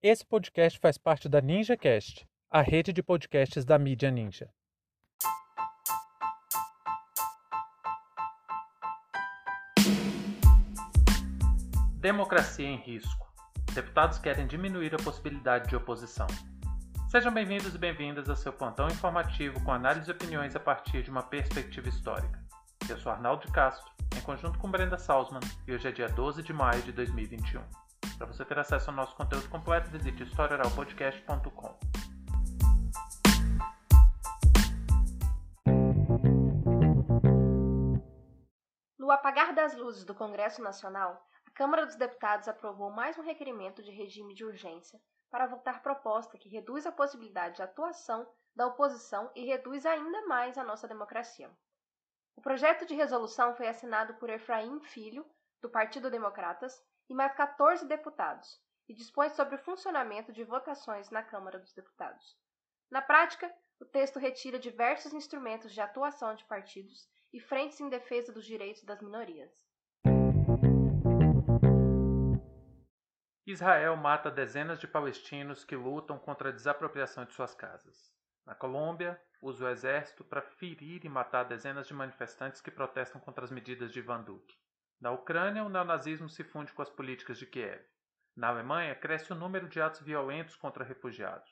Esse podcast faz parte da NinjaCast, a rede de podcasts da mídia Ninja. Democracia em risco. Deputados querem diminuir a possibilidade de oposição. Sejam bem-vindos e bem-vindas ao seu plantão informativo com análise e opiniões a partir de uma perspectiva histórica. Eu sou Arnaldo Castro, em conjunto com Brenda Salzman, e hoje é dia 12 de maio de 2021. Para você ter acesso ao nosso conteúdo completo, visite historioralpodcast.com. No apagar das luzes do Congresso Nacional, a Câmara dos Deputados aprovou mais um requerimento de regime de urgência para votar proposta que reduz a possibilidade de atuação da oposição e reduz ainda mais a nossa democracia. O projeto de resolução foi assinado por Efraim Filho, do Partido Democratas, e mais 14 deputados, e dispõe sobre o funcionamento de votações na Câmara dos Deputados. Na prática, o texto retira diversos instrumentos de atuação de partidos e frentes em defesa dos direitos das minorias. Israel mata dezenas de palestinos que lutam contra a desapropriação de suas casas. Na Colômbia, usa o exército para ferir e matar dezenas de manifestantes que protestam contra as medidas de Van Duque. Na Ucrânia, o neonazismo se funde com as políticas de Kiev. Na Alemanha, cresce o número de atos violentos contra refugiados.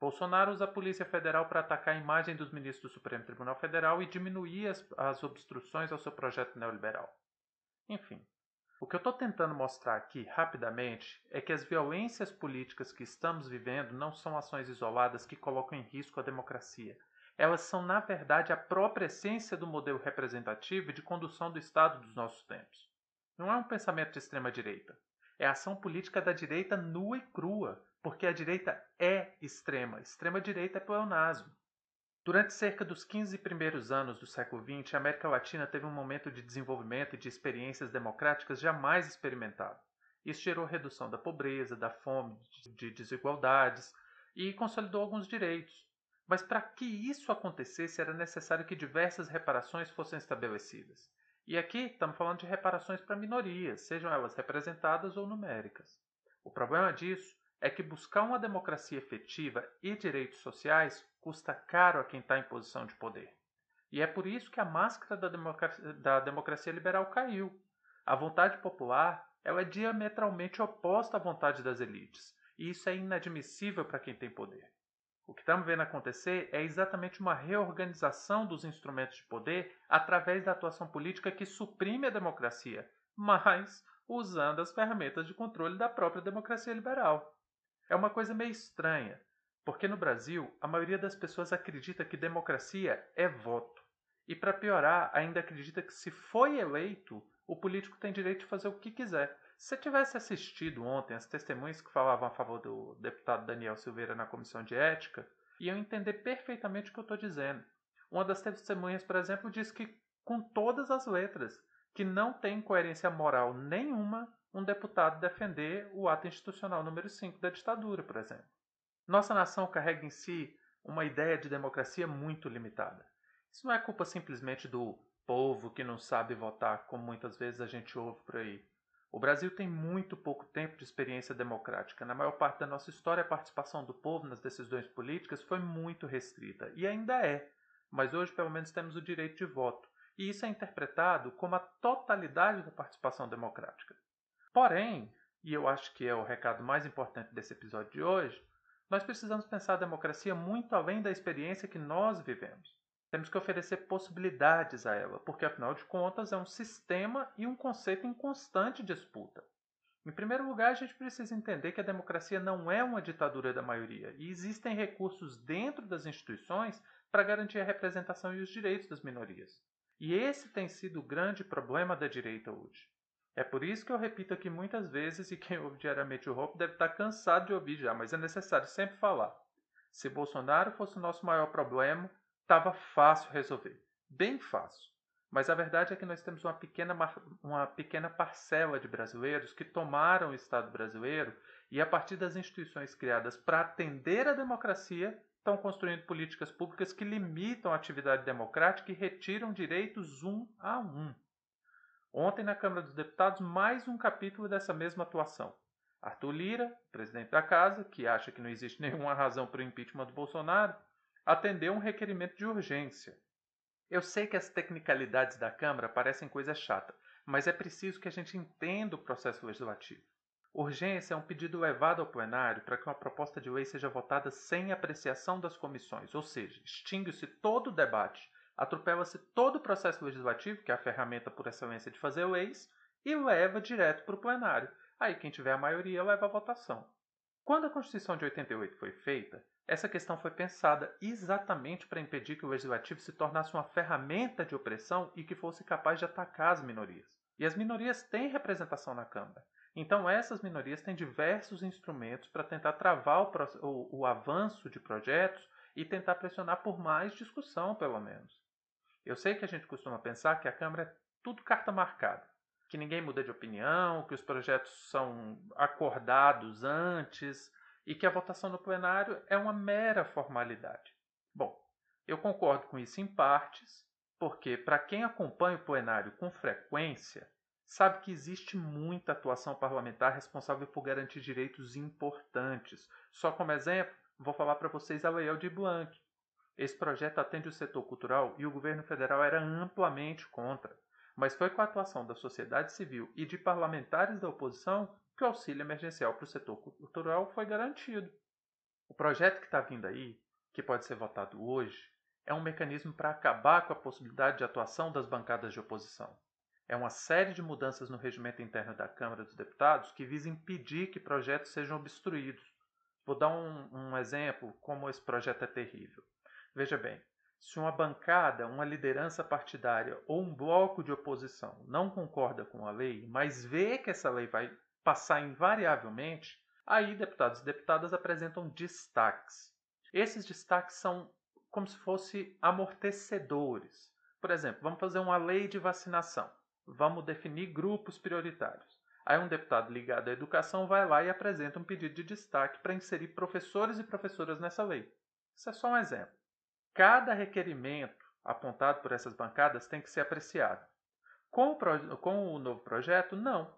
Bolsonaro usa a Polícia Federal para atacar a imagem dos ministros do Supremo Tribunal Federal e diminuir as, as obstruções ao seu projeto neoliberal. Enfim, o que eu estou tentando mostrar aqui rapidamente é que as violências políticas que estamos vivendo não são ações isoladas que colocam em risco a democracia. Elas são, na verdade, a própria essência do modelo representativo e de condução do Estado dos nossos tempos. Não é um pensamento de extrema-direita. É a ação política da direita nua e crua, porque a direita é extrema. Extrema-direita é pleonasmo. Durante cerca dos 15 primeiros anos do século XX, a América Latina teve um momento de desenvolvimento e de experiências democráticas jamais experimentado. Isso gerou redução da pobreza, da fome, de desigualdades e consolidou alguns direitos. Mas para que isso acontecesse era necessário que diversas reparações fossem estabelecidas. E aqui estamos falando de reparações para minorias, sejam elas representadas ou numéricas. O problema disso é que buscar uma democracia efetiva e direitos sociais custa caro a quem está em posição de poder. E é por isso que a máscara da democracia, da democracia liberal caiu. A vontade popular ela é diametralmente oposta à vontade das elites, e isso é inadmissível para quem tem poder. O que estamos vendo acontecer é exatamente uma reorganização dos instrumentos de poder através da atuação política que suprime a democracia, mas usando as ferramentas de controle da própria democracia liberal. É uma coisa meio estranha, porque no Brasil a maioria das pessoas acredita que democracia é voto. E para piorar, ainda acredita que se foi eleito, o político tem direito de fazer o que quiser. Se você tivesse assistido ontem as testemunhas que falavam a favor do deputado Daniel Silveira na comissão de ética, iam entender perfeitamente o que eu estou dizendo. Uma das testemunhas, por exemplo, diz que, com todas as letras, que não tem coerência moral nenhuma um deputado defender o ato institucional número 5 da ditadura, por exemplo. Nossa nação carrega em si uma ideia de democracia muito limitada. Isso não é culpa simplesmente do povo que não sabe votar, como muitas vezes a gente ouve por aí. O Brasil tem muito pouco tempo de experiência democrática. Na maior parte da nossa história, a participação do povo nas decisões políticas foi muito restrita e ainda é. Mas hoje, pelo menos, temos o direito de voto. E isso é interpretado como a totalidade da participação democrática. Porém, e eu acho que é o recado mais importante desse episódio de hoje, nós precisamos pensar a democracia muito além da experiência que nós vivemos. Temos que oferecer possibilidades a ela, porque afinal de contas é um sistema e um conceito em constante disputa. Em primeiro lugar, a gente precisa entender que a democracia não é uma ditadura da maioria e existem recursos dentro das instituições para garantir a representação e os direitos das minorias. E esse tem sido o grande problema da direita hoje. É por isso que eu repito aqui muitas vezes, e quem ouve diariamente o Hope deve estar cansado de ouvir já, mas é necessário sempre falar. Se Bolsonaro fosse o nosso maior problema, estava fácil resolver. Bem fácil. Mas a verdade é que nós temos uma pequena, uma pequena parcela de brasileiros que tomaram o Estado brasileiro e, a partir das instituições criadas para atender a democracia, estão construindo políticas públicas que limitam a atividade democrática e retiram direitos um a um. Ontem, na Câmara dos Deputados, mais um capítulo dessa mesma atuação. Arthur Lira, presidente da casa, que acha que não existe nenhuma razão para o impeachment do Bolsonaro, atendeu um requerimento de urgência. Eu sei que as tecnicalidades da Câmara parecem coisa chata, mas é preciso que a gente entenda o processo legislativo. Urgência é um pedido levado ao plenário para que uma proposta de lei seja votada sem apreciação das comissões, ou seja, extingue-se todo o debate, atropela-se todo o processo legislativo, que é a ferramenta por excelência de fazer leis, e leva direto para o plenário. Aí quem tiver a maioria leva a votação. Quando a Constituição de 88 foi feita, essa questão foi pensada exatamente para impedir que o legislativo se tornasse uma ferramenta de opressão e que fosse capaz de atacar as minorias. E as minorias têm representação na Câmara. Então, essas minorias têm diversos instrumentos para tentar travar o, o, o, avanço de projetos e tentar pressionar por mais discussão, pelo menos. Eu sei que a gente costuma pensar que a Câmara é tudo carta marcada, que ninguém muda de opinião, que os projetos são acordados antes e que a votação no plenário é uma mera formalidade. Bom, eu concordo com isso em partes, porque para quem acompanha o plenário com frequência, sabe que existe muita atuação parlamentar responsável por garantir direitos importantes. Só como exemplo, vou falar para vocês a Lei de Blanc. Esse projeto atende o setor cultural e o governo federal era amplamente contra, mas foi com a atuação da sociedade civil e de parlamentares da oposição que o auxílio emergencial para o setor cultural foi garantido. O projeto que está vindo aí, que pode ser votado hoje, é um mecanismo para acabar com a possibilidade de atuação das bancadas de oposição. É uma série de mudanças no regimento interno da Câmara dos Deputados que visa impedir que projetos sejam obstruídos. Vou dar um, um exemplo como esse projeto é terrível. Veja bem, se uma bancada, uma liderança partidária ou um bloco de oposição não concorda com a lei, mas vê que essa lei vai passar invariavelmente, aí deputados e deputadas apresentam destaques. Esses destaques são como se fossem amortecedores. Por exemplo, vamos fazer uma lei de vacinação. Vamos definir grupos prioritários. Aí um deputado ligado à educação vai lá e apresenta um pedido de destaque para inserir professores e professoras nessa lei. Isso é só um exemplo. Cada requerimento apontado por essas bancadas tem que ser apreciado. Com o, com o novo projeto, não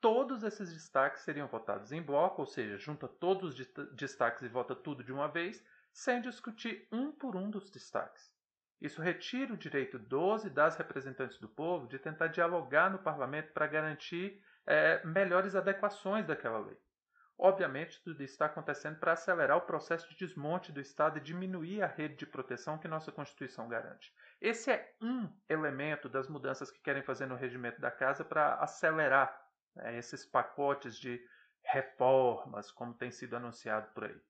todos esses destaques seriam votados em bloco, ou seja, junta todos os destaques e vota tudo de uma vez, sem discutir um por um dos destaques. Isso retira o direito dos e das representantes do povo de tentar dialogar no parlamento para garantir é, melhores adequações daquela lei. Obviamente, tudo está acontecendo para acelerar o processo de desmonte do Estado e diminuir a rede de proteção que nossa Constituição garante. Esse é um elemento das mudanças que querem fazer no regimento da Casa para acelerar né, esses pacotes de reformas, como tem sido anunciado por aí.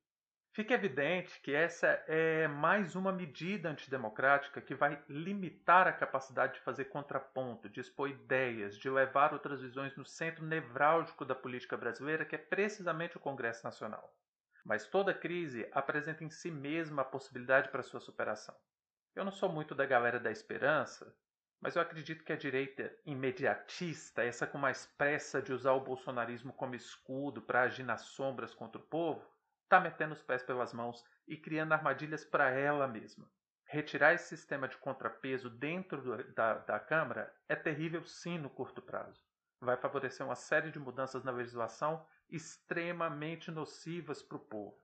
Fica evidente que essa é mais uma medida antidemocrática que vai limitar a capacidade de fazer contraponto, de expor ideias, de levar outras visões no centro nevrálgico da política brasileira, que é precisamente o Congresso Nacional. Mas toda crise apresenta em si mesma a possibilidade para sua superação. Eu não sou muito da galera da esperança, mas eu acredito que a direita imediatista, essa com mais pressa de usar o bolsonarismo como escudo para agir nas sombras contra o povo, está metendo os pés pelas mãos e criando armadilhas para ela mesma. Retirar esse sistema de contrapeso dentro do, da, da Câmara é terrível sim no curto prazo. Vai favorecer uma série de mudanças na legislação extremamente nocivas para o povo.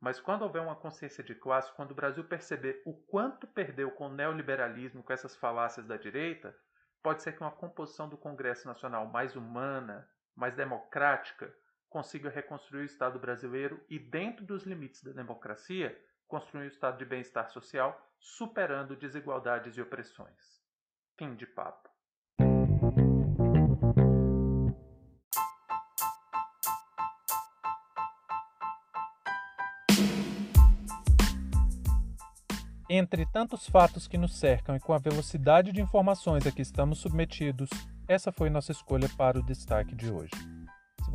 Mas quando houver uma consciência de classe, quando o Brasil perceber o quanto perdeu com o neoliberalismo, com essas falácias da direita, pode ser que uma composição do Congresso Nacional mais humana, mais democrática, consiga reconstruir o Estado brasileiro e, dentro dos limites da democracia, construir um estado de bem-estar social, superando desigualdades e opressões. Fim de papo. Entre tantos fatos que nos cercam e com a velocidade de informações a que estamos submetidos, essa foi nossa escolha para o destaque de hoje.